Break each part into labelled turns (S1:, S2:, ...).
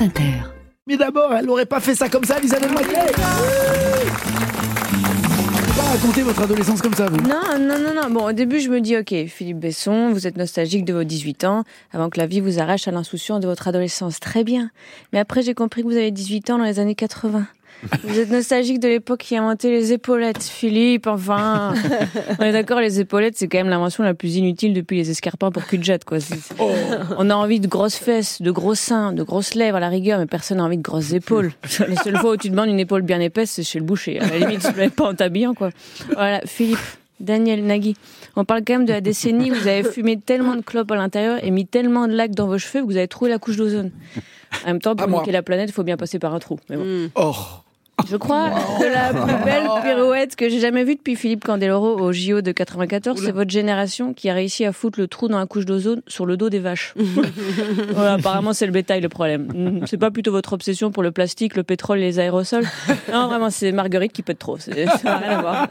S1: France Inter.
S2: Mais d'abord, elle n'aurait pas fait ça comme ça, Isabelle Maquet Vous pas raconter votre adolescence comme ça, vous
S3: Non, non, non, non. Bon, au début, je me dis, ok, Philippe Besson, vous êtes nostalgique de vos 18 ans, avant que la vie vous arrache à l'insouciance de votre adolescence. Très bien. Mais après, j'ai compris que vous avez 18 ans dans les années 80. Vous êtes nostalgique de l'époque qui a inventé les épaulettes, Philippe, enfin. On est d'accord, les épaulettes, c'est quand même l'invention la plus inutile depuis les escarpins pour cul de jet, quoi. C'est- On a envie de grosses fesses, de gros seins, de grosses lèvres à la rigueur, mais personne n'a envie de grosses épaules. La seule fois où tu demandes une épaule bien épaisse, c'est chez le boucher. À la limite, tu ne pas en t'habillant, quoi. Voilà, Philippe. Daniel Nagui, on parle quand même de la décennie où vous avez fumé tellement de clopes à l'intérieur et mis tellement de lac dans vos cheveux que vous avez trouvé la couche d'ozone. En même temps, pour
S2: moi.
S3: niquer la planète, il faut bien passer par un trou. Mais bon.
S2: Oh
S3: Je crois que la plus belle pirouette que j'ai jamais vue depuis Philippe Candeloro au JO de 94, c'est votre génération qui a réussi à foutre le trou dans la couche d'ozone sur le dos des vaches. voilà, apparemment, c'est le bétail le problème. Mm, C'est pas plutôt votre obsession pour le plastique, le pétrole et les aérosols? Non, vraiment, c'est Marguerite qui peut être trop. C'est- Ça n'a rien à voir.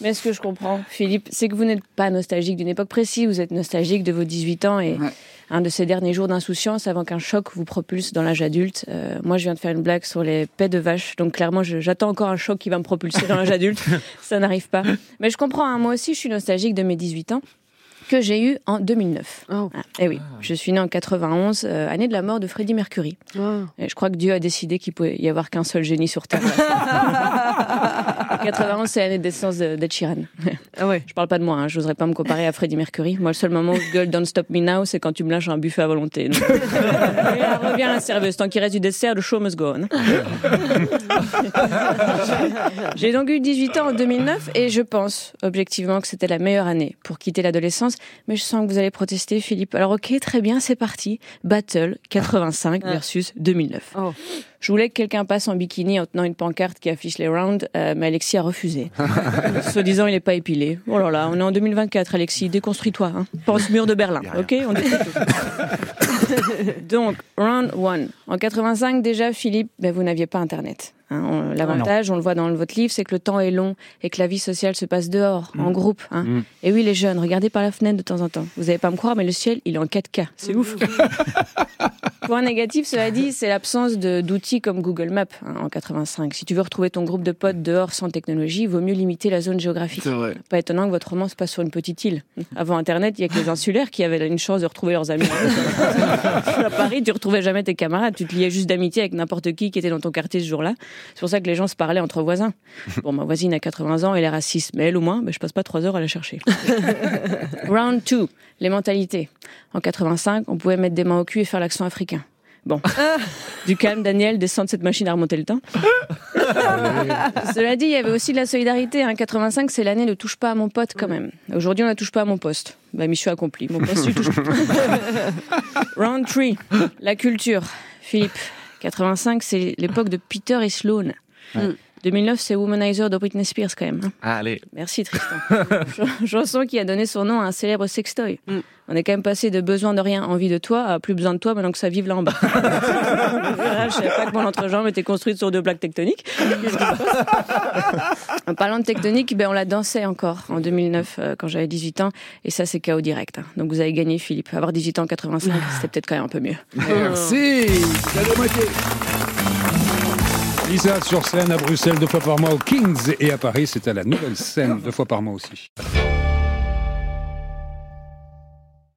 S3: Mais ce que je comprends, Philippe, c'est que vous n'êtes pas nostalgique d'une époque précise, vous êtes nostalgique de vos 18 ans et
S2: Ouais.
S3: Un de ces derniers jours d'insouciance avant qu'un choc vous propulse dans l'âge adulte. Euh, moi, je viens de faire une blague sur les pets de vache, donc clairement, j'attends encore un choc qui va me propulser dans l'âge adulte. Ça n'arrive pas. Mais je comprends, hein, moi aussi, je suis nostalgique de mes 18 ans que j'ai eu en 2009.
S4: Oh.
S3: Ah, et oui, je suis née en 91, euh, année de la mort de Freddie Mercury. Et je crois que Dieu a décidé qu'il pouvait y avoir qu'un seul génie sur Terre. 91, c'est l'année de naissance de- d'Ed Sheeran.
S4: Ah ouais.
S3: Je parle pas de moi, hein, je n'oserais pas me comparer à Freddie Mercury. Moi, le seul moment où je gueule Don't Stop Me Now, c'est quand tu me lâches un buffet à volonté. Donc, et là, revient la serveuse. Tant qu'il reste du dessert, le show must go on. J'ai donc eu 18 ans en 2009 et je pense objectivement que c'était la meilleure année pour quitter l'adolescence. Mais je sens que vous allez protester, Philippe. Alors ok, très bien, c'est parti. Battle 85 versus 2009.
S4: Oh.
S3: Je voulais que quelqu'un passe en bikini en tenant une pancarte qui affiche les rounds, euh, mais Alexis a refusé. Soi-disant, il n'est pas épilé. Oh là là, on est en 2024, Alexis, déconstruis-toi. Hein. Pense mur de Berlin, ok? On tout. Donc, round one. En 85, déjà, Philippe, ben, vous n'aviez pas Internet. hein. L'avantage, on le voit dans votre livre, c'est que le temps est long et que la vie sociale se passe dehors, en groupe. hein. Et oui, les jeunes, regardez par la fenêtre de temps en temps. Vous n'allez pas me croire, mais le ciel, il est en 4K. C'est ouf. Point négatif, cela dit, c'est l'absence d'outils comme Google Maps hein, en 85. Si tu veux retrouver ton groupe de potes dehors sans technologie, il vaut mieux limiter la zone géographique.
S2: Vrai.
S3: Pas étonnant que votre roman se passe sur une petite île. Avant Internet, il y a que les insulaires qui avaient une chance de retrouver leurs amis. à Paris, tu retrouvais jamais tes camarades. Tu te liais juste d'amitié avec n'importe qui qui était dans ton quartier ce jour-là. C'est pour ça que les gens se parlaient entre voisins. Bon, ma voisine a 80 ans, elle est raciste, mais elle au moins, ben, je passe pas trois heures à la chercher. Round 2, les mentalités. En 85, on pouvait mettre des mains au cul et faire l'accent africain. Bon. Du calme, Daniel, descend de cette machine à remonter le temps. Cela dit, il y avait aussi de la solidarité. Hein. 85, c'est l'année ne touche pas à mon pote quand même. Aujourd'hui, on ne touche pas à mon poste. Bah, mission accomplie. Mon poste, tu touches pas. Round 3, la culture. Philippe, 85, c'est l'époque de Peter et Sloan. 2009, c'est Womanizer de Britney Spears quand même. hein.
S5: Allez.
S3: Merci Tristan. Ch- Chanson qui a donné son nom à un célèbre sextoy. On est quand même passé de besoin de rien, envie de toi, à plus besoin de toi maintenant que ça vive là en bas. Voilà, je savais pas que mon entrejambe était construite sur deux plaques tectoniques. En parlant de tectonique, ben on la dansait encore en 2009 euh, quand j'avais 18 ans et ça c'est chaos direct. hein. Donc vous avez gagné Philippe. Avoir 18 ans en 85, c'était peut-être quand même un peu mieux.
S2: Merci Maquet
S6: Lisa sur scène à Bruxelles deux fois par mois au Kings et à Paris, c'est à la nouvelle scène deux fois par mois aussi.